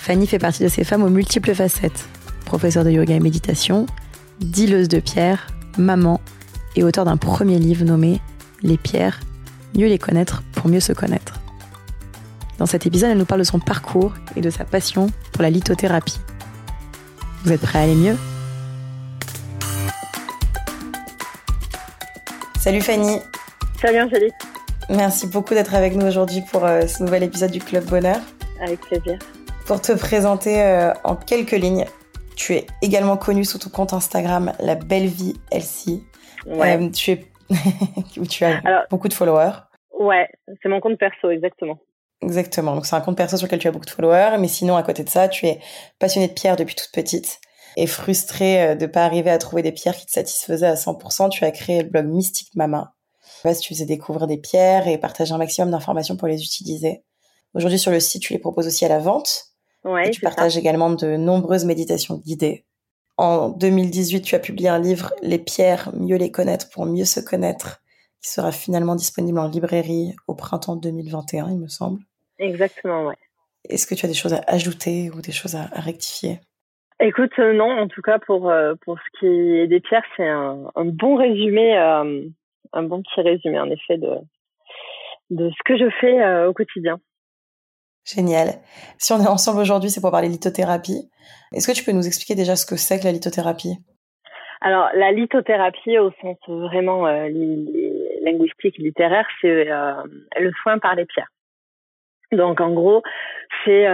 Fanny fait partie de ces femmes aux multiples facettes. Professeure de yoga et méditation, dealeuse de pierres, maman et auteur d'un premier livre nommé Les pierres, mieux les connaître pour mieux se connaître. Dans cet épisode, elle nous parle de son parcours et de sa passion pour la lithothérapie. Vous êtes prêts à aller mieux? Salut Fanny Salut Angélique Merci beaucoup d'être avec nous aujourd'hui pour euh, ce nouvel épisode du Club Bonheur. Avec plaisir. Pour te présenter euh, en quelques lignes, tu es également connue sous ton compte Instagram La Belle Vie Elsie. Ouais. Euh, tu es où tu as beaucoup de followers. Ouais, c'est mon compte perso, exactement. Exactement. Donc c'est un compte perso sur lequel tu as beaucoup de followers, mais sinon à côté de ça, tu es passionnée de pierres depuis toute petite et frustrée de pas arriver à trouver des pierres qui te satisfaisaient à 100%. Tu as créé le blog Mystique Mama tu faisais découvrir des pierres et partager un maximum d'informations pour les utiliser. Aujourd'hui, sur le site, tu les proposes aussi à la vente. Ouais, tu partages également de nombreuses méditations guidées. En 2018, tu as publié un livre, Les pierres, mieux les connaître pour mieux se connaître, qui sera finalement disponible en librairie au printemps 2021, il me semble. Exactement, ouais. Est-ce que tu as des choses à ajouter ou des choses à, rectifier? Écoute, euh, non, en tout cas pour euh, pour ce qui est des pierres, c'est un, bon résumé euh, un bon petit résumé en effet de de ce que je fais au quotidien. Génial. Si on est ensemble aujourd'hui, c'est pour parler lithothérapie. Est-ce que tu peux nous expliquer déjà ce que c'est que la lithothérapie? Alors, la lithothérapie, au sens vraiment euh, linguistique, littéraire, c'est euh, le soin par les pierres. Donc, en gros, c'est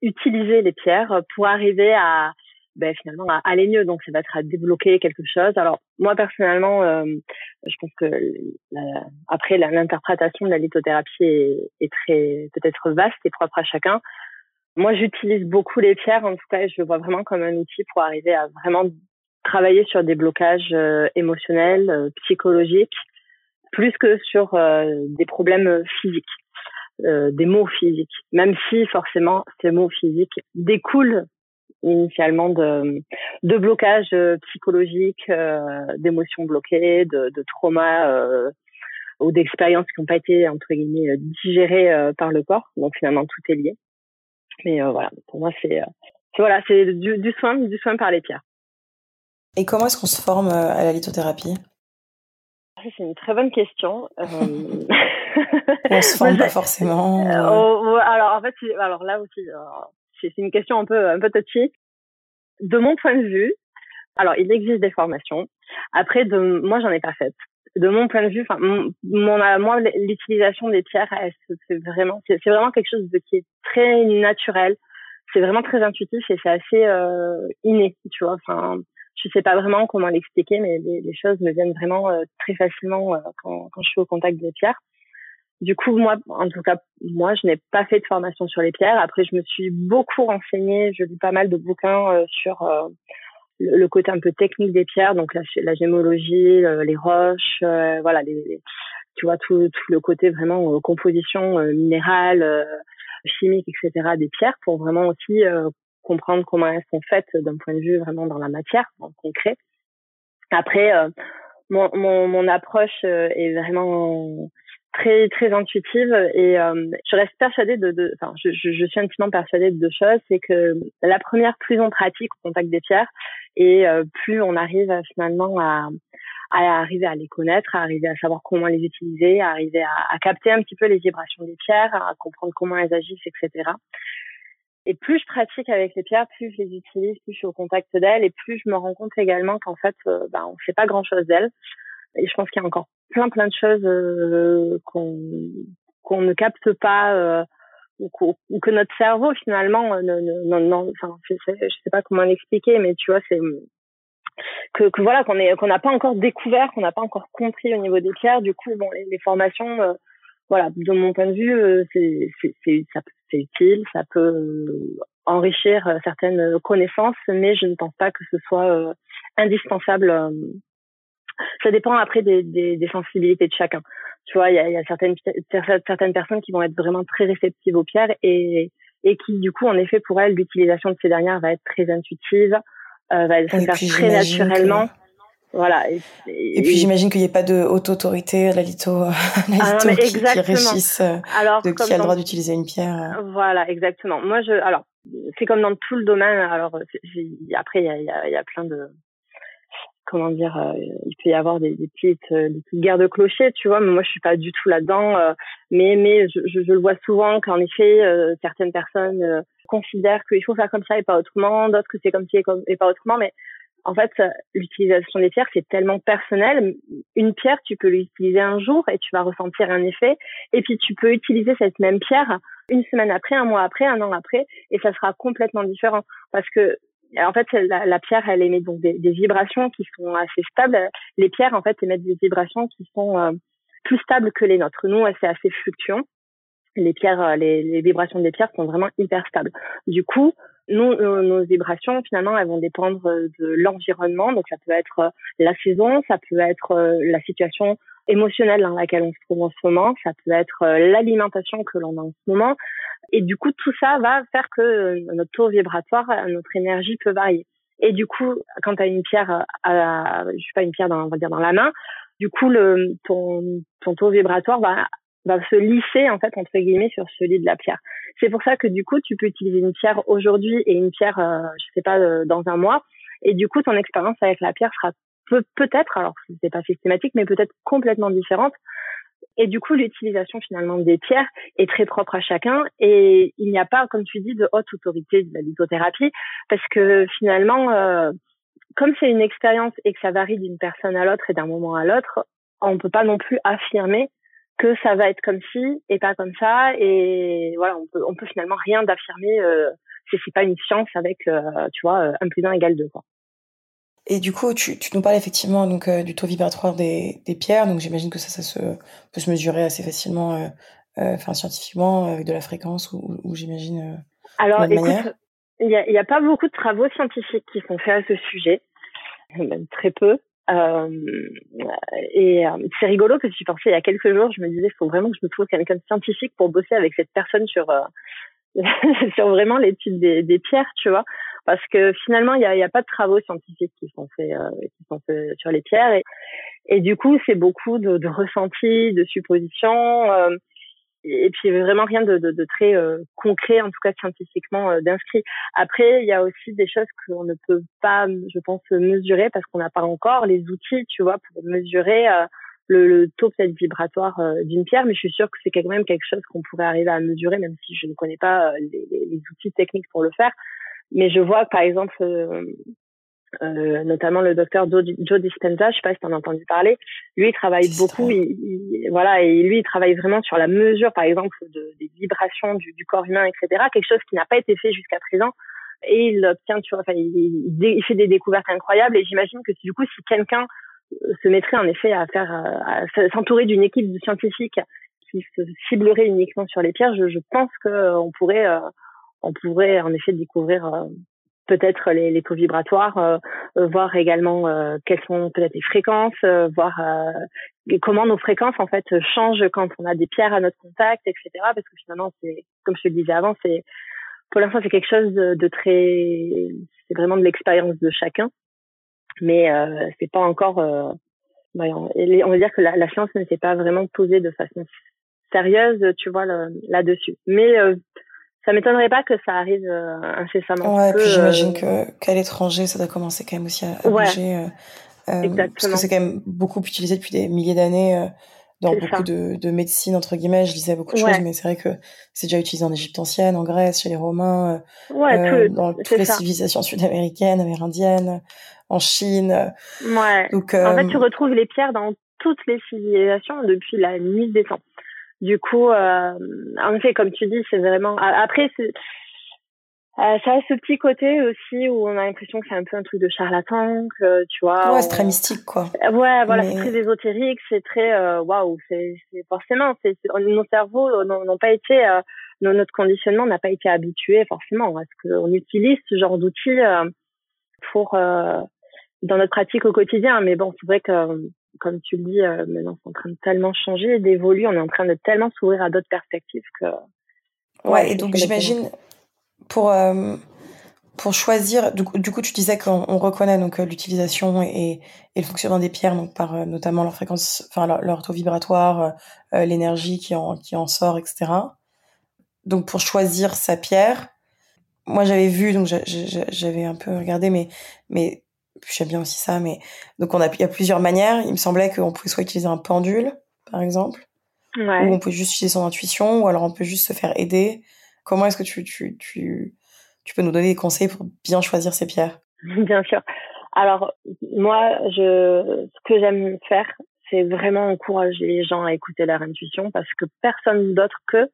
utiliser les pierres pour arriver à ben, finalement à aller mieux. Donc ça va être à débloquer quelque chose. Alors moi personnellement, euh, je pense que après l'interprétation de la lithothérapie est, est très peut-être vaste et propre à chacun. Moi j'utilise beaucoup les pierres. En tout cas, je le vois vraiment comme un outil pour arriver à vraiment travailler sur des blocages euh, émotionnels, euh, psychologiques, plus que sur des problèmes physiques. des mots physiques, même si forcément ces mots physiques découlent initialement de, de blocage euh, psychologique, euh, d'émotions bloquées, de, de traumas euh, ou d'expériences qui n'ont pas été entre guillemets digérées par le corps. Donc finalement tout est lié. Mais voilà, pour moi c'est voilà, c'est du, du, soin, du soin par les pierres. Et comment est-ce qu'on se forme à la lithothérapie? C'est une très bonne question. on se forme pas forcément. Alors en fait, alors là aussi, c'est une question un peu un peu touchy. De mon point de vue, alors il existe des formations. Après, de moi j'en ai pas fait. De mon point de vue, enfin mon, moi l'utilisation des pierres, c'est vraiment c'est vraiment quelque chose de qui est très naturel. C'est vraiment très intuitif et c'est assez euh, inné, tu vois. Enfin, je sais pas vraiment comment l'expliquer, mais les, choses me viennent vraiment euh, très facilement euh, quand je suis au contact des pierres. Du coup, moi, en tout cas, moi, je n'ai pas fait de formation sur les pierres. Après, je me suis beaucoup renseignée. Je lis pas mal de bouquins euh, sur euh, le, côté un peu technique des pierres, donc la, la gémologie, euh, les roches, voilà, les, tu vois, tout, tout le côté vraiment composition minérale, chimique, etc. des pierres pour vraiment aussi comprendre comment elles sont faites d'un point de vue vraiment dans la matière, en concret. Après, mon, mon, mon approche est vraiment très très intuitive et euh, je reste persuadée de, enfin je, je, je, suis intimement persuadée de deux choses c'est que la première plus on pratique au contact des pierres et euh, plus on arrive finalement à, à arriver à les connaître à arriver à savoir comment les utiliser à arriver à, à capter un petit peu les vibrations des pierres à comprendre comment elles agissent etc et plus je pratique avec les pierres, plus je les utilise, plus je suis au contact d'elles, et plus je me rends compte également qu'en fait, euh, bah, on ne sait pas grand-chose d'elles. Et je pense qu'il y a encore plein plein de choses euh, qu'on qu'on ne capte pas euh, ou, ou, que notre cerveau finalement euh, non non enfin je sais, pas comment l'expliquer mais tu vois c'est que, que voilà qu'on est qu'on n'a pas encore découvert qu'on n'a pas encore compris au niveau des pierres du coup bon les, les formations voilà, de mon point de vue, c'est c'est utile, ça peut enrichir certaines connaissances, mais je ne pense pas que ce soit indispensable. Ça dépend après des, des, des sensibilités de chacun. Tu vois, il y a, y a, certaines certaines personnes qui vont être vraiment très réceptives aux pierres et et qui du coup en effet pour elles l'utilisation de ces dernières va être très intuitive, euh, va se faire très naturellement. Voilà. Et, et, puis j'imagine qu'il n'y ait pas de haute autorité, la litho, la ah qui, qui, euh, alors, de qui a le droit d'utiliser une pierre. Voilà, exactement. Moi, je, alors, c'est comme dans tout le domaine. Alors, après, il y a, y, a, y a plein de, comment dire, euh, il peut y avoir des, des petites, euh, des petites guerres de clochers, tu vois. Mais moi, je suis pas du tout là-dedans. Euh, mais mais je, je, le vois souvent qu'en effet, certaines personnes considèrent qu'il faut faire comme ça et pas autrement, d'autres que c'est comme ci et, pas autrement. Mais en fait, l'utilisation des pierres, c'est tellement personnel. Une pierre, tu peux l'utiliser un jour et tu vas ressentir un effet. Et puis, tu peux utiliser cette même pierre une semaine après, un mois après, un an après, et ça sera complètement différent. Parce que en fait, la, la, pierre, elle émet donc des, des, vibrations qui sont assez stables. Les pierres, en fait, émettent des vibrations qui sont euh, plus stables que les nôtres. Nous, c'est assez fluctuant. Les pierres, euh, les, les, vibrations des pierres sont vraiment hyper stables. Du coup, nous, nos, vibrations, finalement, elles vont dépendre de l'environnement. Donc, ça peut être euh, la saison, ça peut être la situation émotionnelle dans laquelle on se trouve en ce moment, ça peut être l'alimentation que l'on a en ce moment, et du coup, tout ça va faire que euh, notre taux vibratoire, euh, notre énergie peut varier. Et du coup, quand tu as une pierre, euh, à, je sais pas une pierre dans, on va dire dans la main, du coup, le, ton, ton taux vibratoire va, va se lisser en fait entre guillemets sur celui de la pierre. C'est pour ça que du coup, tu peux utiliser une pierre aujourd'hui et une pierre, je sais pas, dans un mois. Et du coup, ton expérience avec la pierre sera peut peut-être, alors c'est pas systématique, mais peut-être complètement différente. Et du coup, l'utilisation finalement des pierres est très propre à chacun. Et il n'y a pas, comme tu dis, de haute autorité de la lithothérapie parce que finalement, euh, comme c'est une expérience et que ça varie d'une personne à l'autre et d'un moment à l'autre, on peut pas non plus affirmer que ça va être comme ci et pas comme ça. Et voilà, on peut on peut finalement rien d'affirmer euh, si c'est pas une science avec euh, tu vois un plus un égale deux quoi. Et du coup, tu, tu nous parles effectivement donc euh, du taux vibratoire des, des pierres. Donc j'imagine que ça, ça se, peut se mesurer assez facilement, euh, euh enfin scientifiquement, avec de la fréquence ou, ou j'imagine. Alors, écoute, il n'y a, y a pas beaucoup de travaux scientifiques qui sont faits à ce sujet, même très peu. Euh, et c'est rigolo que j'y pensais il y a quelques jours. Je me disais, il faut vraiment que je me trouve quelqu'un de scientifique pour bosser avec cette personne sur sur vraiment l'étude des, des pierres, tu vois parce que finalement il n'y a, pas de travaux scientifiques qui sont faits euh, qui sont faits sur les pierres et, et du coup c'est beaucoup de, ressentis, de suppositions euh, et puis vraiment rien de, de, de très euh, concret en tout cas scientifiquement euh, d'inscrit. Après il y a aussi des choses qu'on ne peut pas je pense mesurer parce qu'on n'a pas encore les outils tu vois pour mesurer le, le, taux peut-être vibratoire d'une pierre, mais je suis sûre que c'est quand même quelque chose qu'on pourrait arriver à mesurer, même si je ne connais pas les, outils techniques pour le faire. Mais je vois par exemple, euh, euh, notamment le docteur Joe, Joe Dispenza, je sais pas si tu en as entendu parler, lui il travaille beaucoup, il, voilà, et lui il travaille vraiment sur la mesure, par exemple, de, des vibrations du, du corps humain, etc. Quelque chose qui n'a pas été fait jusqu'à présent. Et il obtient, tu vois, enfin, il, il, fait des découvertes incroyables. Et j'imagine que du coup, si quelqu'un euh, se mettrait en effet à faire, à s'entourer d'une équipe de scientifiques qui se ciblerait uniquement sur les pierres, je, je pense qu'on pourrait on pourrait en effet découvrir euh, peut-être les, les taux vibratoires, euh, euh, voir également quelles sont peut-être les fréquences, voir comment nos fréquences en fait changent quand on a des pierres à notre contact, etc. Parce que finalement, c'est comme je le disais avant, c'est pour l'instant c'est quelque chose de, très, c'est vraiment de l'expérience de chacun, mais euh, c'est pas encore, on va dire que la, la science ne s'est pas vraiment posée de façon sérieuse, tu vois, là-dessus. Mais ça m'étonnerait pas que ça arrive euh, incessamment. Ouais, puis j'imagine euh, que qu'à l'étranger, ça doit commencer quand même aussi à, bouger. Euh, Exactement. Parce que c'est quand même beaucoup utilisé depuis des milliers d'années dans beaucoup de, de médecine entre guillemets. Je lisais beaucoup de choses, mais c'est vrai que c'est déjà utilisé en Égypte ancienne, en Grèce, chez les Romains, ouais, dans toutes les civilisations sud-américaines, amérindiennes, en Chine. Ouais. Donc, en fait, tu retrouves les pierres dans toutes les civilisations depuis la nuit des temps. Du coup, euh, en effet, comme tu dis, c'est vraiment. Après, euh, ça a ce petit côté aussi où on a l'impression que c'est un peu un truc de charlatan, que tu vois. Ouais, c'est très mystique, quoi. Ouais, voilà, c'est très ésotérique, c'est très euh, waouh, c'est forcément, c'est nos cerveaux n'ont pas été, euh, notre conditionnement n'a pas été habitué forcément, parce qu'on utilise ce genre d'outils euh, pour dans notre pratique au quotidien. Mais bon, c'est vrai que comme tu le dis, maintenant c'est en train de tellement changer, d'évoluer, on est en train de tellement s'ouvrir à d'autres perspectives que. Ouais, et donc j'imagine pour euh, pour choisir, du coup, du coup, tu disais qu'on reconnaît donc euh, l'utilisation et, et, le fonctionnement des pierres, donc par euh, notamment leur fréquence, enfin leur, leur taux vibratoire, l'énergie qui en qui en sort, etc. Donc pour choisir sa pierre, moi j'avais vu, donc j'avais un peu regardé, mais mais j'aime bien aussi ça, mais donc on a il y a plusieurs manières. Il me semblait qu'on pouvait soit utiliser un pendule, par exemple, ouais. ou on peut juste utiliser son intuition, ou alors on peut juste se faire aider. Comment est-ce que tu, tu, tu, tu peux nous donner des conseils pour bien choisir ces pierres? Bien sûr. Alors, moi, je, ce que j'aime faire, c'est vraiment encourager les gens à écouter leur intuition parce que personne d'autre que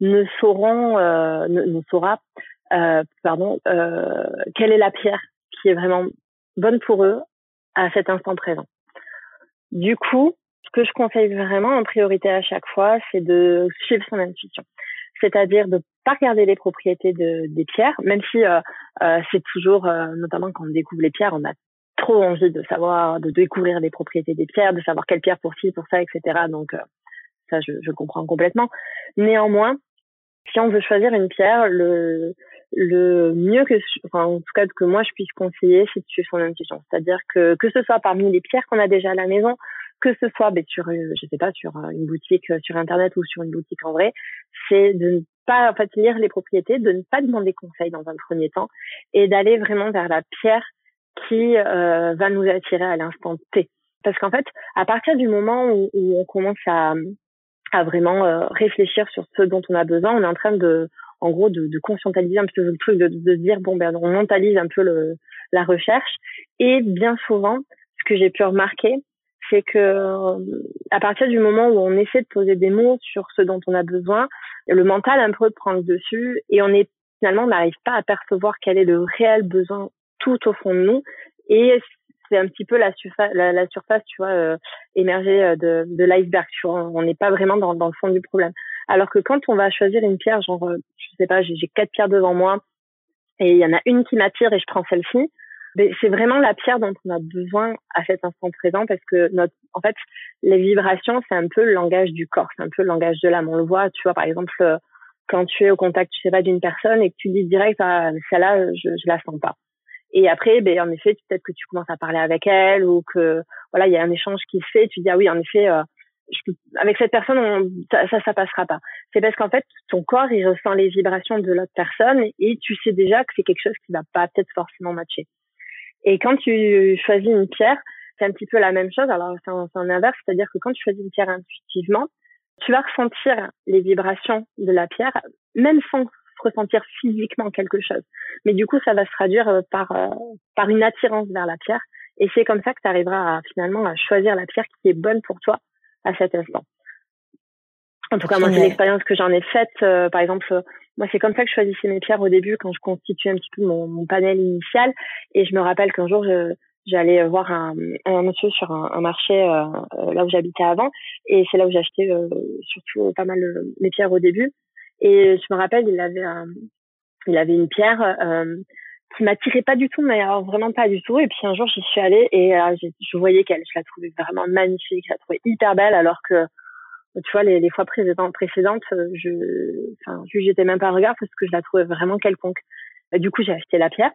ne sauront, euh, ne, saura, euh, pardon, euh, quelle est la pierre qui est vraiment bonne pour eux à cet instant présent. Du coup, ce que je conseille vraiment en priorité à chaque fois, c'est de suivre son intuition c'est-à-dire de pas regarder les propriétés de, des pierres, même si euh, euh, c'est toujours, euh, notamment quand on découvre les pierres, on a trop envie de savoir, de découvrir les propriétés des pierres, de savoir quelle pierre pour ci, pour ça, etc. Donc ça, je, je comprends complètement. Néanmoins, si on veut choisir une pierre, le le mieux que, enfin, en tout cas que moi je puisse conseiller, c'est de suivre son intuition. C'est-à-dire que que ce soit parmi les pierres qu'on a déjà à la maison, que ce soit ben, sur, je sais pas, sur une boutique sur internet ou sur une boutique en vrai, c'est de ne pas en fait lire les propriétés, de ne pas demander conseil dans un premier temps et d'aller vraiment vers la pierre qui euh, va nous attirer à l'instant T. Parce qu'en fait, à partir du moment où, on commence à, à vraiment euh, réfléchir sur ce dont on a besoin, on est en train de, en gros, de, de conscientiser un peu le truc, de, de dire bon ben on mentalise un peu le, la recherche. Et bien souvent, ce que j'ai pu remarquer, c'est que euh, à partir du moment où on essaie de poser des mots sur ce dont on a besoin, le mental un peu prend le dessus et on est finalement on n'arrive pas à percevoir quel est le réel besoin tout au fond de nous et c'est un petit peu la, surface, la, surface, tu vois, euh, émergée euh, de, de l'iceberg. On n'est pas vraiment dans, dans le fond du problème. Alors que quand on va choisir une pierre, genre, je sais pas, j'ai quatre pierres devant moi et il y en a une qui m'attire et je prends celle-ci c'est vraiment la pierre dont on a besoin à cet instant présent parce que notre, en fait, les vibrations, c'est un peu le langage du corps, c'est un peu le langage de l'âme. On le voit, tu vois, par exemple, euh, quand tu es au contact, tu sais pas, d'une personne et que tu dis direct, ah, celle-là, je, je la sens pas. Et après, ben, en effet, peut-être que tu commences à parler avec elle ou que, voilà, il y a un échange qui se fait, tu dis, ah oui, en effet, euh, avec cette personne, ça, ça, ça passera pas. C'est parce qu'en fait, ton corps, il ressent les vibrations de l'autre personne et tu sais déjà que c'est quelque chose qui va pas peut-être forcément matcher. Et quand tu choisis une pierre, c'est un petit peu la même chose. Alors, c'est un, inverse, c'est-à-dire que quand tu choisis une pierre intuitivement, tu vas ressentir les vibrations de la pierre, même sans ressentir physiquement quelque chose. Mais du coup, ça va se traduire euh, par, euh, par une attirance vers la pierre. Et c'est comme ça que tu arriveras finalement à choisir la pierre qui est bonne pour toi à cet instant. En tout cas, moi, c'est l'expérience que j'en ai faite. Euh, par exemple, moi, c'est comme ça que je choisissais mes pierres au début quand je constituais un petit peu mon, mon panel initial. Et je me rappelle qu'un jour, j'allais voir un, un, monsieur sur un, marché euh, euh, là où j'habitais avant. Et c'est là où j'achetais euh, surtout pas mal mes pierres au début. Et je me rappelle, il avait, il avait une pierre qui m'attirait pas du tout, mais alors vraiment pas du tout. Et puis un jour, j'y suis allée et je voyais qu'elle, je la trouvais vraiment magnifique, je la trouvais hyper belle, alors que tu vois, les, les fois précédentes, euh, je, enfin, j'étais même pas à regard parce que je la trouvais vraiment quelconque. du coup, j'ai acheté la pierre.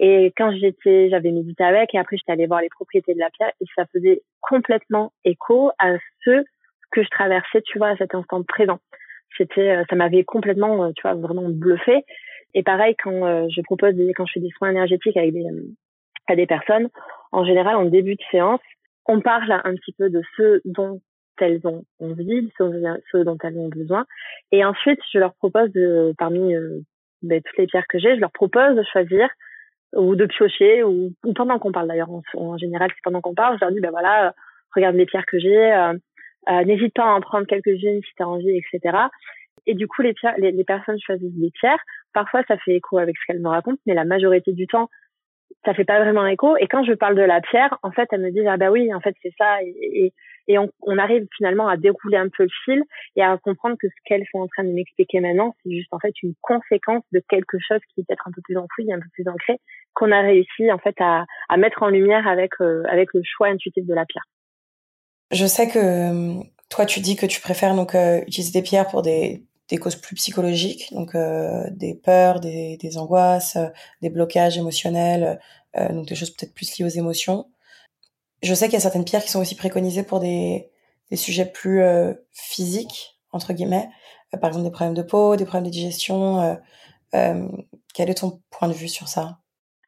Et quand j'étais, j'avais médité avec, et après j'étais allée voir les propriétés de la pierre, et ça faisait complètement écho à ce que je traversais, tu vois, à cet instant présent. C'était, euh, ça m'avait complètement, euh, tu vois, vraiment bluffé. Et pareil, quand je propose, quand je fais des soins énergétiques avec des, à des personnes, en général, en début de séance, on parle un petit peu de ce dont elles ont envie, ce dont elles ont besoin. Et ensuite, je leur propose de, parmi euh, ben, toutes les pierres que j'ai, je leur propose de choisir ou de piocher ou, pendant qu'on parle d'ailleurs en, général c'est pendant qu'on parle je leur dis ben voilà euh, regarde les pierres que j'ai euh, n'hésite pas à en prendre quelques-unes si tu as envie etc et du coup les pierres les personnes choisissent des pierres parfois ça fait écho avec ce qu'elle me raconte, mais la majorité du temps, ça fait pas vraiment écho. Et quand je parle de la pierre, en fait, elle me dit ah bah oui, en fait c'est ça. Et, on, arrive finalement à dérouler un peu le fil et à comprendre que ce qu'elles sont en train de m'expliquer maintenant, c'est juste en fait une conséquence de quelque chose qui est peut-être un peu plus enfoui, un peu plus ancré, qu'on a réussi en fait à, mettre en lumière avec euh, avec le choix intuitif de la pierre. Je sais que euh, toi tu dis que tu préfères donc euh, utiliser des pierres pour des des causes plus psychologiques, donc euh, des peurs, des, angoisses, euh, des blocages émotionnels, euh, donc des choses peut-être plus liées aux émotions. Je sais qu'il y a certaines pierres qui sont aussi préconisées pour des, des sujets plus physiques, entre guillemets, par exemple des problèmes de peau, des problèmes de digestion. quel est ton point de vue sur ça?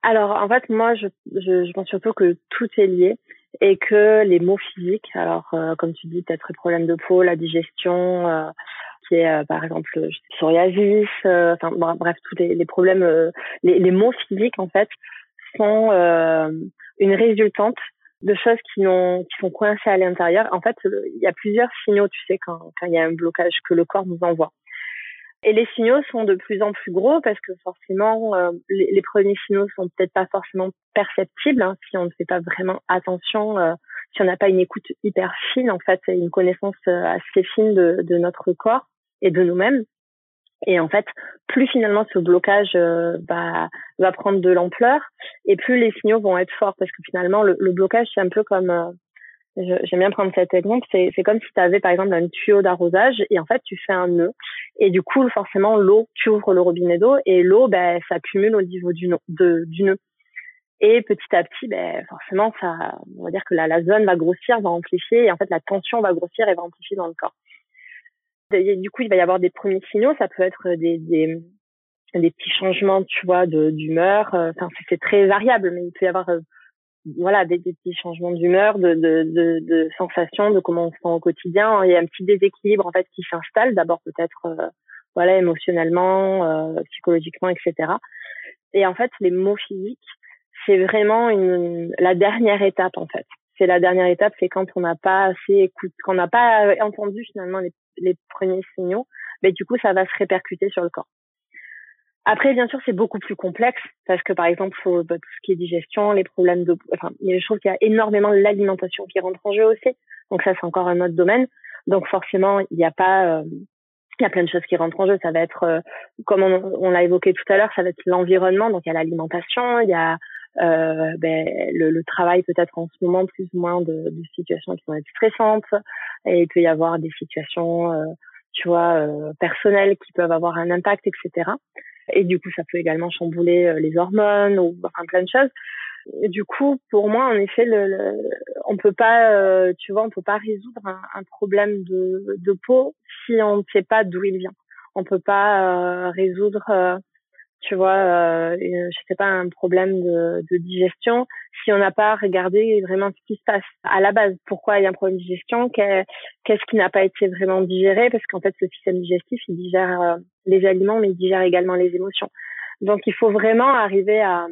Alors en fait, moi, je, je, je, pense surtout que tout est lié et que les mots physiques, alors comme tu dis, peut-être les problèmes de peau, la digestion, qui est euh, par exemple psoriasis, euh, enfin bref tous les, problèmes, euh, les, les, mots physiques en fait sont une résultante de choses qui, sont coincées à l'intérieur. En fait, il y a plusieurs signaux, tu sais, quand, il y a un blocage que le corps nous envoie. Et les signaux sont de plus en plus gros parce que forcément, les, premiers signaux sont peut-être pas forcément perceptibles hein, si on ne fait pas vraiment attention, si on n'a pas une écoute hyper fine en fait, et une connaissance assez fine de notre corps et de nous-mêmes. Et en fait, plus finalement ce blocage euh, va, va prendre de l'ampleur et plus les signaux vont être forts parce que finalement le, le blocage c'est un peu comme euh, j'aime bien prendre cet exemple c'est c'est comme si tu avais par exemple un tuyau d'arrosage et en fait tu fais un nœud et du coup forcément l'eau tu ouvres le robinet d'eau et l'eau ben s'accumule au niveau du nœud, de, du nœud et petit à petit ben forcément ça on va dire que la, la zone va grossir va amplifier et en fait la tension va grossir et va amplifier dans le corps du coup, il va y avoir des premiers signaux. Ça peut être des, des, des petits changements, tu vois, d'humeur. Euh, enfin, c'est très variable, mais il peut y avoir euh, voilà des, petits changements d'humeur, de, de, de, de sensations, de comment on se sent au quotidien. Il y a un petit déséquilibre en fait qui s'installe. D'abord peut-être euh, voilà émotionnellement, psychologiquement, etc. Et en fait, les mots physiques, c'est vraiment une, la dernière étape en fait. C'est la dernière étape, c'est quand on n'a pas assez écoute, quand on n'a pas entendu finalement les premiers signaux, mais du coup, ça va se répercuter sur le corps. Après, bien sûr, c'est beaucoup plus complexe parce que, par exemple, faut, bah, tout ce qui est digestion, les problèmes de, enfin, je trouve qu'il y a énormément l'alimentation qui rentre en jeu aussi. Donc ça, c'est encore un autre domaine. Donc forcément, il n'y a pas, euh, il y a plein de choses qui rentrent en jeu. Ça va être, euh, comme on, l'a évoqué tout à l'heure, ça va être l'environnement. Donc il y a l'alimentation, il y a euh, ben, le, le, travail peut-être en ce moment plus ou moins de, de, situations qui vont être stressantes et il peut y avoir des situations euh, tu vois euh, personnelles qui peuvent avoir un impact etc et du coup ça peut également chambouler euh, les hormones ou plein de choses. Du coup pour moi en effet le, le on peut pas tu vois on peut pas résoudre un, un problème de, de peau si on ne sait pas d'où il vient. On peut pas résoudre tu vois, euh, je sais pas, un problème de, de digestion, si on n'a pas regardé vraiment ce qui se passe à la base, pourquoi il y a un problème de digestion, qu'est-ce qui n'a pas été vraiment digéré, parce qu'en fait, ce système digestif, il digère euh, les aliments, mais il digère également les émotions. Donc, il faut vraiment arriver à,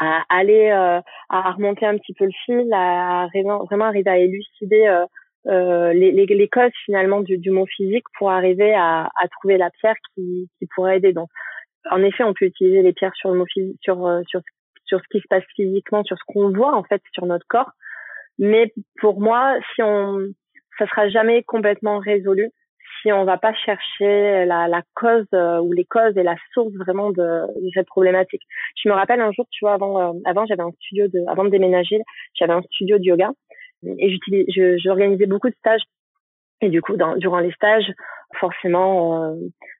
à aller euh, à remonter un petit peu le fil, à vraiment arriver à élucider euh, euh, les, les, les, causes finalement du, du mot physique pour arriver à, à trouver la pierre qui, qui pourrait aider. Donc, en effet, on peut utiliser les pierres sur le sur euh, sur sur ce qui se passe physiquement, sur ce qu'on voit en fait sur notre corps. Mais pour moi, si on, ça sera jamais complètement résolu si on va pas chercher la, la cause euh, ou les causes et la source vraiment de, de, cette problématique. Je me rappelle un jour, tu vois, avant, euh, avant j'avais un studio de, avant de déménager, j'avais un studio de yoga et j'utilisais, j'organisais beaucoup de stages et du coup, dans, durant les stages, forcément, euh,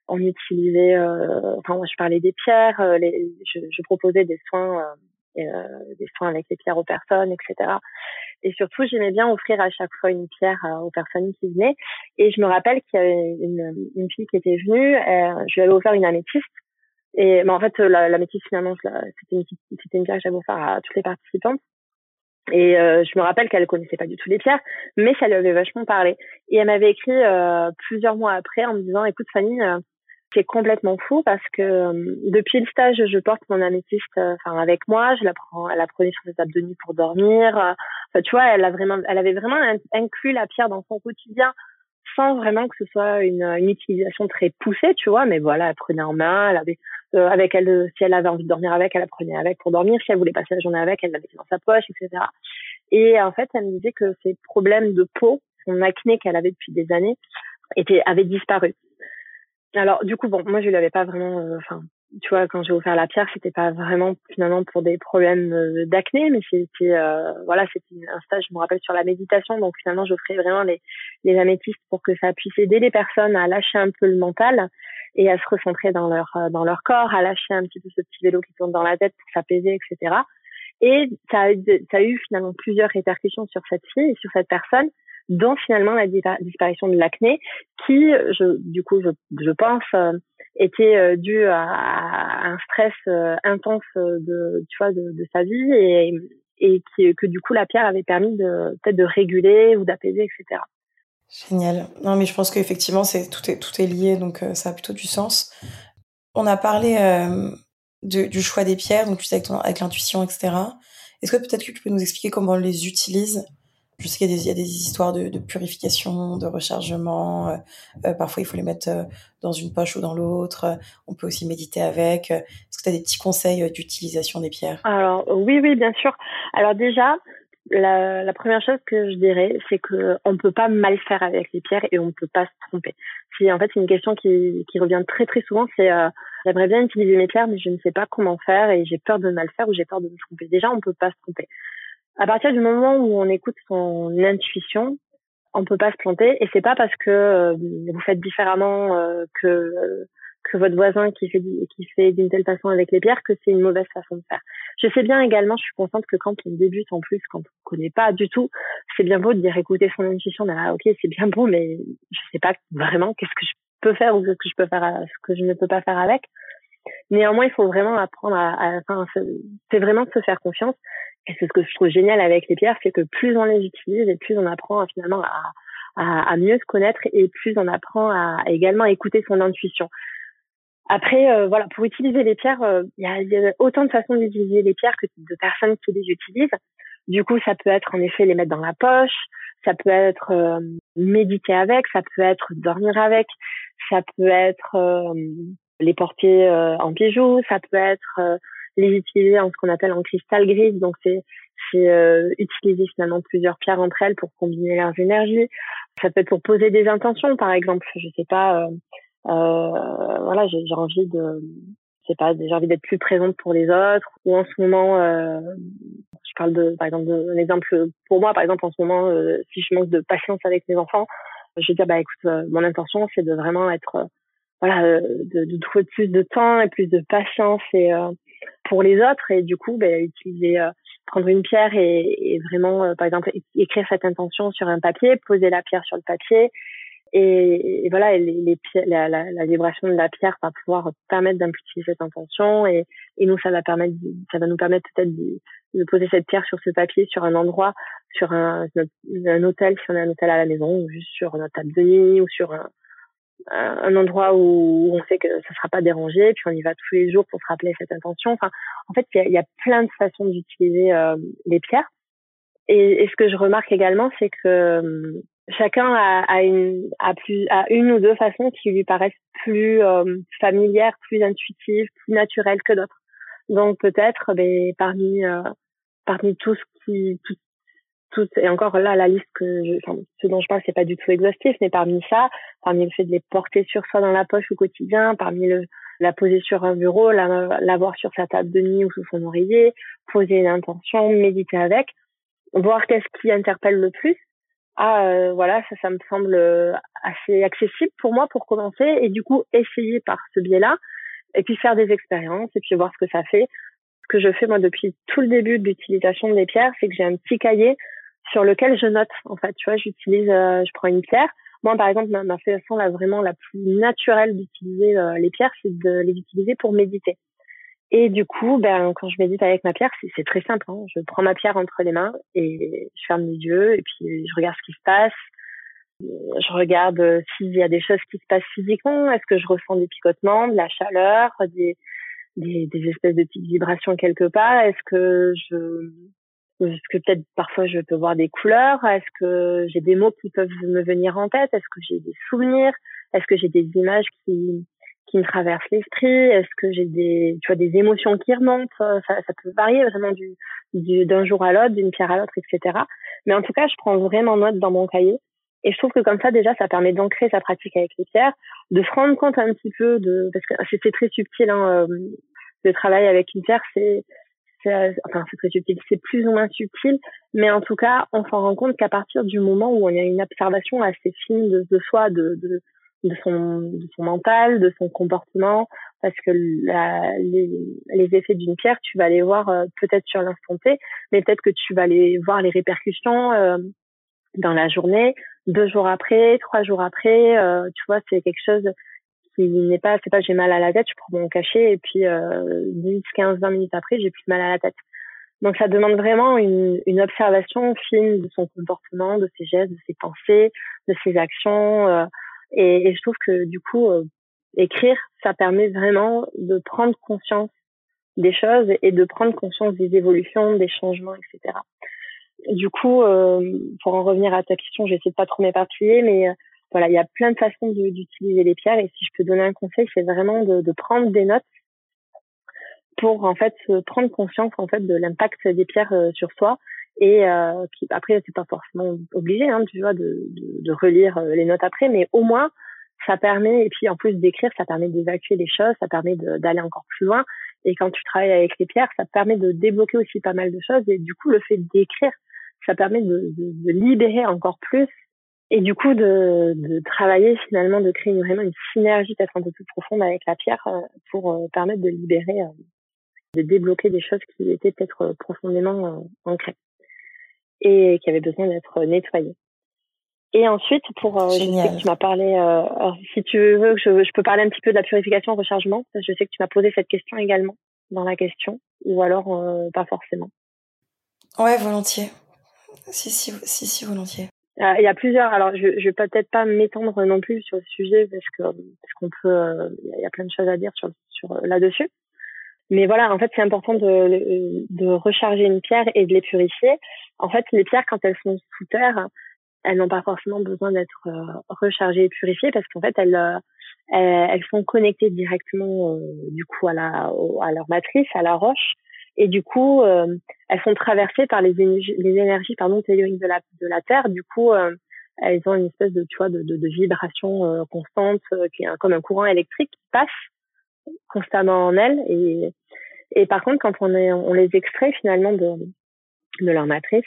on utilisait, euh, enfin, moi, je parlais des pierres, euh, les, je, je, proposais des soins, euh, des soins avec les pierres aux personnes, etc. Et surtout, j'aimais bien offrir à chaque fois une pierre aux personnes qui venaient. Et je me rappelle qu'il y avait une, une fille qui était venue, je lui avais offert une améthyste. Et mais en fait, l'améthyste finalement, c'était une, c'était une pierre que j'avais offert à toutes les participantes. Et euh, je me rappelle qu'elle connaissait pas du tout les pierres, mais ça lui avait vachement parlé. Et elle m'avait écrit euh, plusieurs mois après en me disant, écoute Fanny, euh, c'est complètement fou parce que depuis le stage, je porte mon améthyste, enfin avec moi, je la prends, elle la prenait sur ses tables de pour dormir. Enfin, tu vois, elle a vraiment, elle avait vraiment inclus la pierre dans son quotidien sans vraiment que ce soit une, une utilisation très poussée, tu vois. Mais voilà, elle prenait en main, elle avait euh, avec elle, si elle avait envie de dormir avec, elle la prenait avec pour dormir. Si elle voulait passer la journée avec, elle la mettait dans sa poche, etc. Et en fait, elle me disait que ses problèmes de peau, son acné qu'elle avait depuis des années, était avait disparu. Alors du coup, bon, moi je lui avais pas vraiment, euh, enfin, tu vois, quand j'ai offert la pierre, c'était pas vraiment finalement pour des problèmes euh, d'acné, mais c'était, euh, voilà, c'était un stage, je me rappelle, sur la méditation. Donc finalement, j'offrais vraiment les, les améthystes pour que ça puisse aider les personnes à lâcher un peu le mental et à se recentrer dans leur dans leur corps, à lâcher un petit peu ce petit vélo qui tourne dans la tête pour s'apaiser, etc. Et ça a, ça a eu finalement plusieurs répercussions sur cette fille et sur cette personne dont finalement la disparition de l'acné, qui, je, du coup, je, je pense, euh, était euh, due à, un stress euh, intense de, tu vois, de, de sa vie et, et qui, que du coup la pierre avait permis de peut-être de réguler ou d'apaiser, etc. Génial. Non, mais je pense qu'effectivement, c'est tout est tout est lié, donc ça a plutôt du sens. On a parlé de, du choix des pierres, donc tu sais avec, avec l'intuition, etc. Est-ce que peut-être que tu peux nous expliquer comment on les utilise? Je sais qu'il y, a des histoires de, purification, de rechargement. Euh, euh, parfois, il faut les mettre euh, dans une poche ou dans l'autre. On peut aussi méditer avec. Est-ce que tu as des petits conseils d'utilisation des pierres? Alors oui, oui, bien sûr. Alors déjà, la, première chose que je dirais, c'est que on peut pas mal faire avec les pierres et on peut pas se tromper. Si en fait, c'est une question qui, revient très très souvent, c'est j'aimerais bien utiliser mes pierres, mais je ne sais pas comment faire et j'ai peur de mal faire ou j'ai peur de me tromper. Déjà, on peut pas se tromper à partir du moment où on écoute son intuition, on peut pas se planter et c'est pas parce que euh, vous faites différemment euh, que que votre voisin qui fait qui fait d'une telle façon avec les pierres que c'est une mauvaise façon de faire. Je sais bien également, je suis consciente que quand on débute en plus, quand on connaît pas du tout, c'est bien beau de dire écouter son intuition, ah, ok c'est bien beau, mais je sais pas vraiment qu'est-ce que je peux faire ou ce que je peux faire, ce que je ne peux pas faire avec. Néanmoins, il faut vraiment apprendre à, à enfin, c'est vraiment de se faire confiance et c'est ce que je trouve génial avec les pierres, c'est que plus on les utilise et plus on apprend finalement à, à, à mieux se connaître et plus on apprend à, également écouter son intuition. Après, euh, voilà, pour utiliser les pierres, euh, il y, a, autant de façons d'utiliser les pierres que de personnes qui les utilisent. Du coup, ça peut être en effet les mettre dans la poche, ça peut être euh, méditer avec, ça peut être dormir avec, ça peut être les porter en bijoux, ça peut être les utiliser en ce qu'on appelle en cristal gris. Donc c'est euh, utiliser finalement plusieurs pierres entre elles pour combiner leurs énergies. Ça peut être pour poser des intentions, par exemple. Je sais pas. Euh, euh, voilà, j'ai envie de je sais pas, j'ai envie d'être plus présente pour les autres. Ou en ce moment, euh, je parle de, par exemple, d'un exemple pour moi, par exemple, en ce moment, euh, si je manque de patience avec mes enfants, je vais dire, bah écoute, euh, mon intention, c'est de vraiment être, voilà, de, de, trouver plus de temps et plus de patience et pour les autres et du coup ben, utiliser euh, prendre une pierre et, et vraiment euh, par exemple écrire cette intention sur un papier poser la pierre sur le papier et, et voilà les, les la, la, la, vibration de la pierre va pouvoir permettre d'impulser cette intention et, et nous ça va permettre ça va nous permettre peut-être de, de, poser cette pierre sur ce papier sur un endroit sur un, un hôtel si on a un hôtel à la maison ou juste sur notre table de nuit ou sur un, un endroit où on sait que ça sera pas dérangé, puis on y va tous les jours pour se rappeler cette intention. Enfin, en fait, il y a, plein de façons d'utiliser euh, les pierres. Et, ce que je remarque également, c'est que euh, chacun a, a, une, a, plus, a une ou deux façons qui lui paraissent plus euh, familières, plus intuitives, plus naturelles que d'autres. Donc peut-être, ben, parmi parmi tout ce qui, tout, et encore là, la liste que je, enfin, ce dont je parle, c'est pas du tout exhaustif, mais parmi ça, parmi le fait de les porter sur soi dans la poche au quotidien, parmi le, la poser sur un bureau, l'avoir sur sa table de nuit ou sous son oreiller, poser une intention, méditer avec, voir qu'est-ce qui interpelle le plus. Ah, euh, voilà, ça, ça me semble assez accessible pour moi pour commencer et du coup essayer par ce biais-là et puis faire des expériences et puis voir ce que ça fait. Ce que je fais moi depuis tout le début de l'utilisation des pierres, c'est que j'ai un petit cahier sur lequel je note. En fait, tu vois, j'utilise, euh, je prends une pierre. Moi, par exemple, ma, façon là vraiment la plus naturelle d'utiliser euh, les pierres, c'est de les utiliser pour méditer. Et du coup, ben quand je médite avec ma pierre, c'est très simple. Hein. Je prends ma pierre entre les mains et je ferme les yeux et puis je regarde ce qui se passe. Je regarde euh, s'il y a des choses qui se passent physiquement. Est-ce que je ressens des picotements, de la chaleur, des, des, des espèces de petites vibrations quelque part? Est-ce que je est-ce que peut-être parfois je peux voir des couleurs? Est-ce que j'ai des mots qui peuvent me venir en tête? Est-ce que j'ai des souvenirs? Est-ce que j'ai des images qui qui me traversent l'esprit Est-ce que j'ai des tu vois des émotions qui remontent ça, ça peut varier vraiment du d'un jour à l'autre, d'une pierre à l'autre, etc. Mais en tout cas, je prends vraiment note dans mon cahier. Et je trouve que comme ça, déjà, ça permet d'ancrer sa pratique avec les pierres, de se rendre compte un petit peu de, parce que c'est très subtil, hein, euh, le travail avec une pierre, c'est, enfin, c'est très subtil, c'est plus ou moins subtil, mais en tout cas, on s'en rend compte qu'à partir du moment où on a une observation assez fine de, de soi, de, de son, de son mental, de son comportement, parce que la, les, les, effets d'une pierre, tu vas les voir euh, peut-être sur l'instant T, mais peut-être que tu vas les voir les répercussions euh, dans la journée, deux jours après, trois jours après, euh, tu vois, c'est quelque chose qui n'est pas, c'est pas j'ai mal à la tête, je prends mon cachet et puis euh, 10, 15, 20 minutes après, j'ai plus mal à la tête. Donc ça demande vraiment une, une observation fine de son comportement, de ses gestes, de ses pensées, de ses actions. Et, et, je trouve que du coup, euh, écrire, ça permet vraiment de prendre conscience des choses et de prendre conscience des évolutions, des changements, etc. Du coup, euh, pour en revenir à ta question, j'essaie de pas trop m'éparpiller, mais euh, voilà, il y a plein de façons d'utiliser les pierres. Et si je peux donner un conseil, c'est vraiment de, de, prendre des notes pour en fait prendre conscience en fait de l'impact des pierres euh, sur soi. Et euh, qui, après, c'est pas forcément obligé, hein, tu vois, de, de, de relire euh, les notes après, mais au moins ça permet, et puis en plus d'écrire, ça permet d'évacuer les choses, ça permet d'aller encore plus loin. Et quand tu travailles avec les pierres, ça permet de débloquer aussi pas mal de choses. Et du coup, le fait d'écrire, ça permet de, de, de, libérer encore plus et du coup de, de travailler finalement, de créer vraiment une synergie peut-être un peu plus profonde avec la pierre euh, pour euh, permettre de libérer, de débloquer des choses qui étaient peut-être profondément ancrées et qui avaient besoin d'être nettoyées. Et ensuite, pour je sais que tu m'as parlé, alors, si tu veux, je, je peux parler un petit peu de la purification, rechargement. Je sais que tu m'as posé cette question également dans la question, ou alors pas forcément. Ouais, volontiers. Si, si, si, si, volontiers. Euh, il y a plusieurs. Alors, je, je vais peut-être pas m'étendre non plus sur le sujet parce que parce qu'on peut. Euh, il y a plein de choses à dire sur sur euh, là-dessus. Mais voilà, en fait, c'est important de de recharger une pierre et de les purifier. En fait, les pierres, quand elles sont sous terre, elles n'ont pas forcément besoin d'être rechargées et purifiées parce qu'en fait, elles elles sont connectées directement du coup à la à leur matrice, à la roche et du coup euh, elles sont traversées par les énergies, les pardon telluriques de la de la terre du coup euh, elles ont une espèce de tu vois de, de, de vibration euh, constante qui est comme un courant électrique qui passe constamment en elles et et par contre quand on est on les extrait finalement de de leur matrice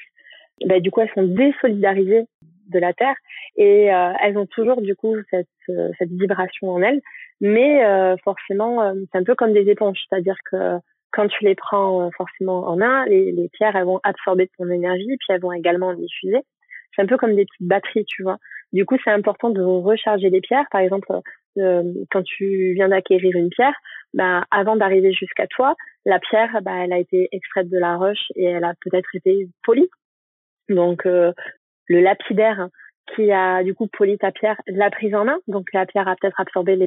ben, du coup elles sont désolidarisées de la terre et elles ont toujours du coup cette cette vibration en elles mais forcément c'est un peu comme des éponges c'est-à-dire que quand tu les prends euh, forcément en main, les, les pierres, elles vont absorber ton énergie, puis elles vont également en diffuser. C'est un peu comme des petites batteries, tu vois. Du coup, c'est important de recharger les pierres. Par exemple, euh, quand tu viens d'acquérir une pierre, ben, avant d'arriver jusqu'à toi, la pierre, ben, elle a été extraite de la roche et elle a peut-être été polie. Donc, euh, le lapidaire qui a du coup poli ta pierre l'a prise en main. Donc, la pierre a peut-être absorbé les,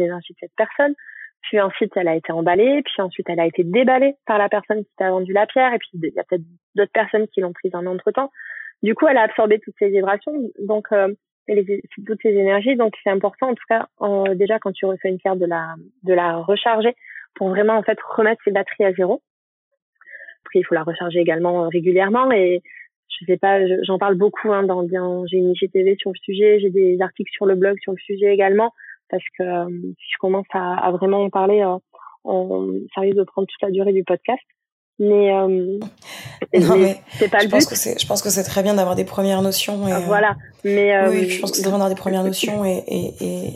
énergies de cette personne puis ensuite elle a été emballée, puis ensuite elle a été déballée par la personne qui t'a vendu la pierre, et puis il y a peut-être d'autres personnes qui l'ont prise en entre temps. Du coup, elle a absorbé toutes ces vibrations, donc euh, toutes ces énergies. Donc c'est important, en tout cas, déjà quand tu reçois une pierre, de la de la recharger pour vraiment en fait remettre ses batteries à zéro. Après, il faut la recharger également euh, régulièrement et je sais pas, j'en parle beaucoup hein, dans, j'ai une IGTV sur le sujet, j'ai des articles sur le blog sur le sujet également parce que euh, si je commence à, à vraiment en parler, euh, on, ça risque de prendre toute la durée du podcast. Mais, euh, c'est pas je le pense but. Que c'est, je pense que c'est très bien d'avoir des premières notions. Et, voilà. Mais oui, je pense que c'est très bien d'avoir des premières notions et, et, et,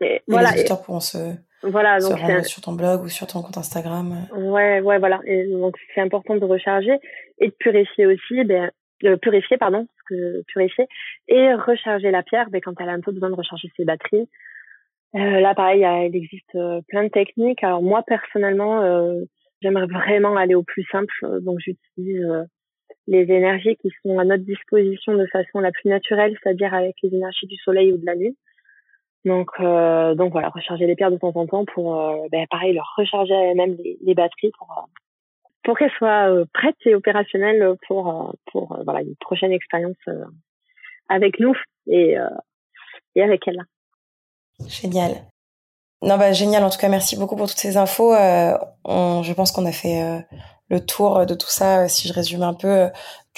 et voilà. les auditeurs pourront se, voilà, donc se rendre sur ton blog ou sur ton compte Instagram. Ouais, ouais, voilà. Et donc c'est important de recharger et de purifier aussi. Ben, euh, purifier, pardon, que purifier et recharger la pierre ben, quand elle a un peu besoin de recharger ses batteries euh, là, pareil, il existe euh, plein de techniques. Alors moi, personnellement, euh, j'aimerais vraiment aller au plus simple, donc j'utilise les énergies qui sont à notre disposition de façon la plus naturelle, c'est-à-dire avec les énergies du soleil ou de la lune. Donc, donc voilà, recharger les pierres de temps en temps pour, ben, pareil, leur recharger même les, batteries pour pour qu'elle soit prête et opérationnelle pour pour voilà une prochaine expérience avec nous et et avec elle. Génial. Non, bah, génial. En tout cas, merci beaucoup pour toutes ces infos. Euh, on, je pense qu'on a fait euh, le tour de tout ça. Si je résume un peu,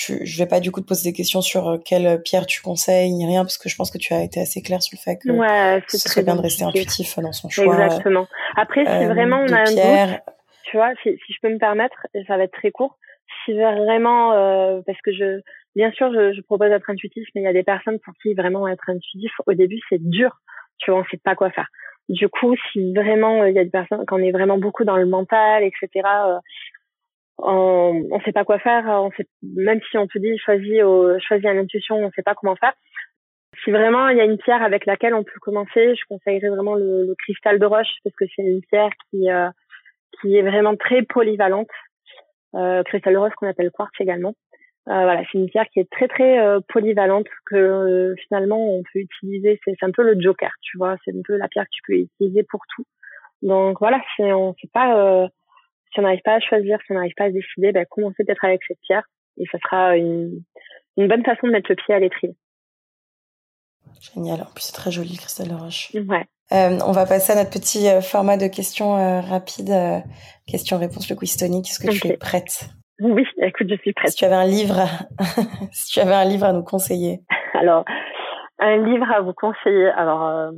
tu, je vais pas du coup te poser des questions sur euh, quelle pierre tu conseilles ni rien, parce que je pense que tu as été assez clair sur le fait que ouais, ce serait bien de rester intuitif dans son choix. Exactement. Après, si vraiment on a un doute, tu vois, si, si, je peux me permettre, ça va être très court. Si vraiment, parce que je, bien sûr, je, je propose d'être intuitif, mais il y a des personnes pour qui vraiment être intuitif au début c'est dur. Tu vois, on sait pas quoi faire. Du coup, si vraiment euh, il y a des personnes, quand on est vraiment beaucoup dans le mental, etc., euh, on ne sait pas quoi faire. On sait, même si on te dit choisis, au, choisis à l'intuition, on ne sait pas comment faire. Si vraiment il y a une pierre avec laquelle on peut commencer, je conseillerais vraiment le, le cristal de roche parce que c'est une pierre qui euh, qui est vraiment très polyvalente. Euh, cristal de roche qu'on appelle quartz également. Euh, voilà, c'est une pierre qui est très très euh, polyvalente que euh, finalement on peut utiliser. C'est un peu le joker, tu vois. C'est un peu la pierre que tu peux utiliser pour tout. Donc voilà, si on sait pas, si on n'arrive pas à choisir, si on n'arrive pas à décider, ben, commencer peut-être avec cette pierre et ça sera une, une bonne façon de mettre le pied à l'étrier. Génial. En plus, c'est très joli le cristal de roche. Ouais. Euh, on va passer à notre petit format de questions euh, rapides, questions-réponses, le quiz tonique. Est-ce que tu es prête? Oui, écoute, je suis prête. Si tu avais un livre, si tu avais un livre à nous conseiller. Alors, un livre à vous conseiller. Alors, euh,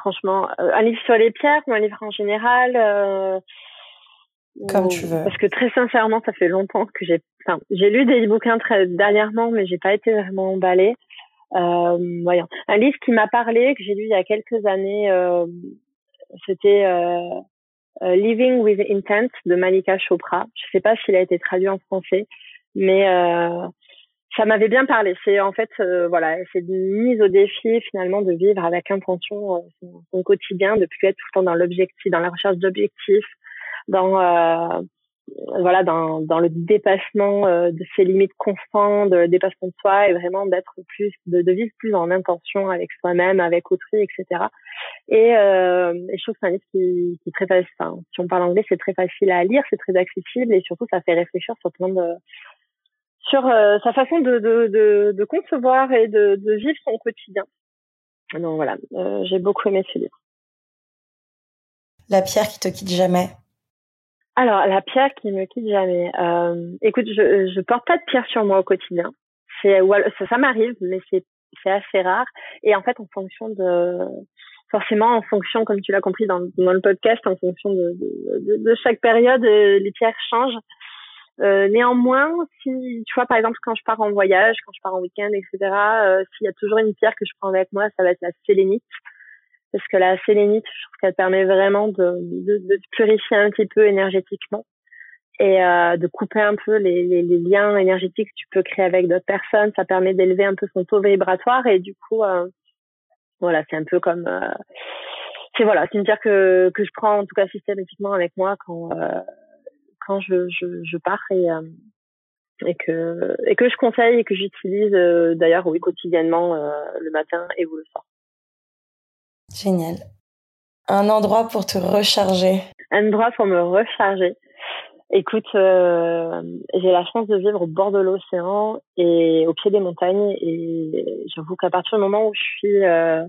franchement, euh, un livre sur les pierres ou un livre en général. Euh, Comme tu veux. Parce que très sincèrement, ça fait longtemps que j'ai. Enfin, j'ai lu des bouquins très dernièrement, mais j'ai pas été vraiment emballée. voyons, un livre qui m'a parlé, que j'ai lu il y a quelques années. C'était euh, Living with Intent de Malika Chopra. Je sais pas s'il a été traduit en français, mais euh, ça m'avait bien parlé. C'est en fait, euh, voilà, c'est une mise au défi finalement de vivre avec intention son, quotidien, de plus être tout le temps dans l'objectif, dans la recherche d'objectifs, dans voilà dans, dans le dépassement euh, de ses limites constantes, de le dépassement de soi et vraiment d'être plus de, de, vivre plus en intention avec soi-même, avec autrui, etc. Et, euh, et je trouve que c'est un livre qui, qui est très facile. Enfin, si on parle anglais, c'est très facile à lire, c'est très accessible et surtout ça fait réfléchir sur plein de sur euh, sa façon de, de, de, de, concevoir et de, de vivre son quotidien. Donc voilà, euh, j'ai beaucoup aimé ce livre. La pierre qui te quitte jamais. Alors, la pierre qui me quitte jamais. Euh, écoute, je, je porte pas de pierre sur moi au quotidien. C'est ça, ça m'arrive, mais c'est c'est assez rare. Et en fait, en fonction de forcément en fonction, comme tu l'as compris dans, le podcast, en fonction de, de, de chaque période, euh, les pierres changent. Euh, néanmoins, si tu vois par exemple quand je pars en voyage, quand je pars en week-end, etc., euh, s'il y a toujours une pierre que je prends avec moi, ça va être la sélénite parce que la sélénite, je trouve qu'elle permet vraiment de, de, de, purifier un petit peu énergétiquement et euh, de couper un peu les, les, les, liens énergétiques que tu peux créer avec d'autres personnes. Ça permet d'élever un peu son taux vibratoire et du coup, euh, voilà, c'est un peu comme, euh, c'est voilà, c'est une pierre que que je prends en tout cas systématiquement avec moi quand euh, quand je, je, je pars et euh, et que et que je conseille et que j'utilise d'ailleurs oui quotidiennement le matin et le soir. Génial. Un endroit pour te recharger. Un endroit pour me recharger. Écoute, euh, j'ai la chance de vivre au bord de l'océan et au pied des montagnes. Et j'avoue qu'à partir du moment où je suis euh,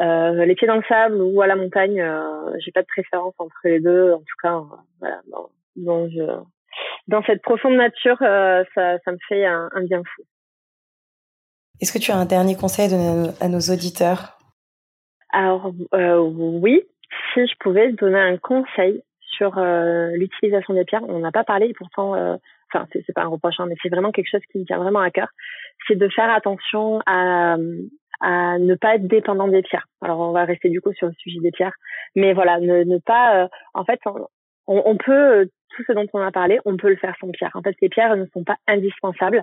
euh, les pieds dans le sable ou à la montagne, j'ai pas de préférence entre les deux. En tout cas, voilà, dans, dans, cette profonde nature, ça, ça me fait un, un bien fou. Est-ce que tu as un dernier conseil à nos auditeurs? Alors euh, oui, si je pouvais donner un conseil sur euh, l'utilisation des pierres, on n'a pas parlé pourtant, euh, enfin c'est pas un reproche, hein, mais c'est vraiment quelque chose qui me tient vraiment à cœur, c'est de faire attention à, à ne pas être dépendant des pierres. Alors on va rester du coup sur le sujet des pierres, mais voilà, ne, ne pas, euh, en fait, on, on peut tout ce dont on a parlé, on peut le faire sans pierre. En fait, les pierres ne sont pas indispensables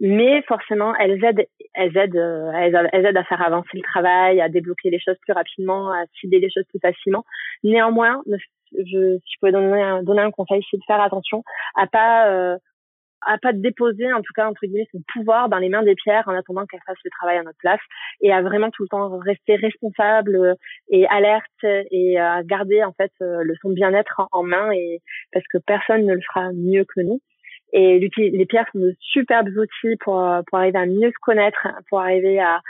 mais forcément elles aident elles aident euh, elles, aident à faire avancer le travail à débloquer les choses plus rapidement à cibler les choses plus facilement. Néanmoins je si je pouvais donner un, donner un conseil c'est de faire attention à pas euh, à pas déposer en tout cas entre guillemets son pouvoir dans les mains des pierres en attendant qu'elles fassent le travail à notre place et à vraiment tout le temps rester responsable et alerte et à garder en fait le son bien-être en, main et parce que personne ne le fera mieux que nous et les pierres sont de superbes outils pour pour arriver à mieux se connaître pour arriver à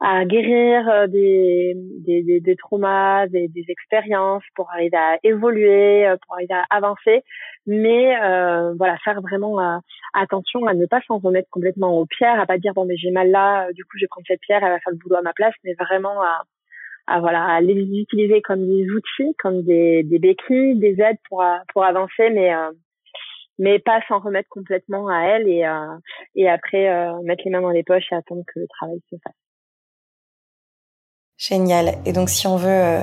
à guérir euh, des, des, des, traumas, des, des, expériences, pour arriver à évoluer, euh, pour arriver à avancer, mais euh, voilà, faire vraiment euh, attention à ne pas s'en remettre complètement aux pierres, à pas dire bon mais j'ai mal là, du coup je vais prendre cette pierre, elle va faire le boulot à ma place, mais vraiment à, à voilà à les utiliser comme des outils, comme des, des béquilles, des aides pour pour avancer, mais mais pas s'en remettre complètement à elle et et après mettre les mains dans les poches et attendre que le travail se fasse. Génial. Et donc, si on veut euh,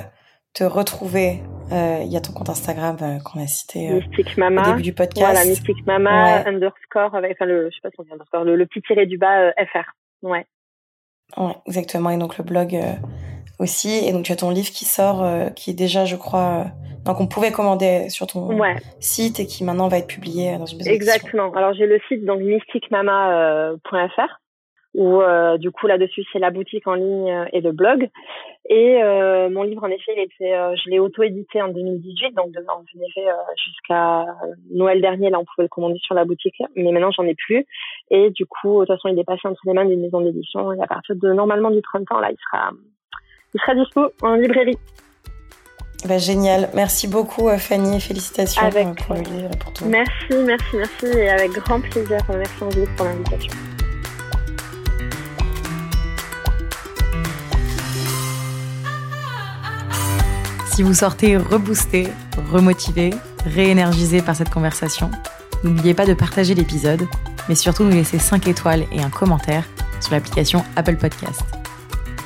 te retrouver, euh, il y a ton compte Instagram euh, qu'on a cité Mystic Mama. au début du podcast. Voilà, Mystic Mama underscore avec, enfin le, je sais pas si on dit underscore, le, le petit tiré du bas fr. Ouais. Ouais, exactement. Et donc le blog aussi. Et donc tu as ton livre qui sort, qui est déjà, je crois, donc on pouvait commander sur ton site et qui maintenant va être publié dans une maison Exactement. Alors j'ai le site donc mysticmama.fr où euh, du coup là-dessus c'est la boutique en ligne euh, et le blog. Et euh, mon livre en effet, il était, je l'ai auto-édité en 2018, donc en effet jusqu'à Noël dernier là on pouvait le commander sur la boutique, mais maintenant j'en ai plus. Et du coup de toute façon il est passé entre les mains des maisons d'édition et à partir de normalement du 30 ans là il sera il sera dispo en librairie. Bah, génial. Merci beaucoup, Fanny, et félicitations pour le livre et pour tout. Merci, merci, merci, et avec grand plaisir. Merci Angélique pour l'invitation. Si vous sortez reboosté, remotivé, réénergisé par cette conversation, n'oubliez pas de partager l'épisode, mais surtout nous laisser 5 étoiles et un commentaire sur l'application Apple Podcast.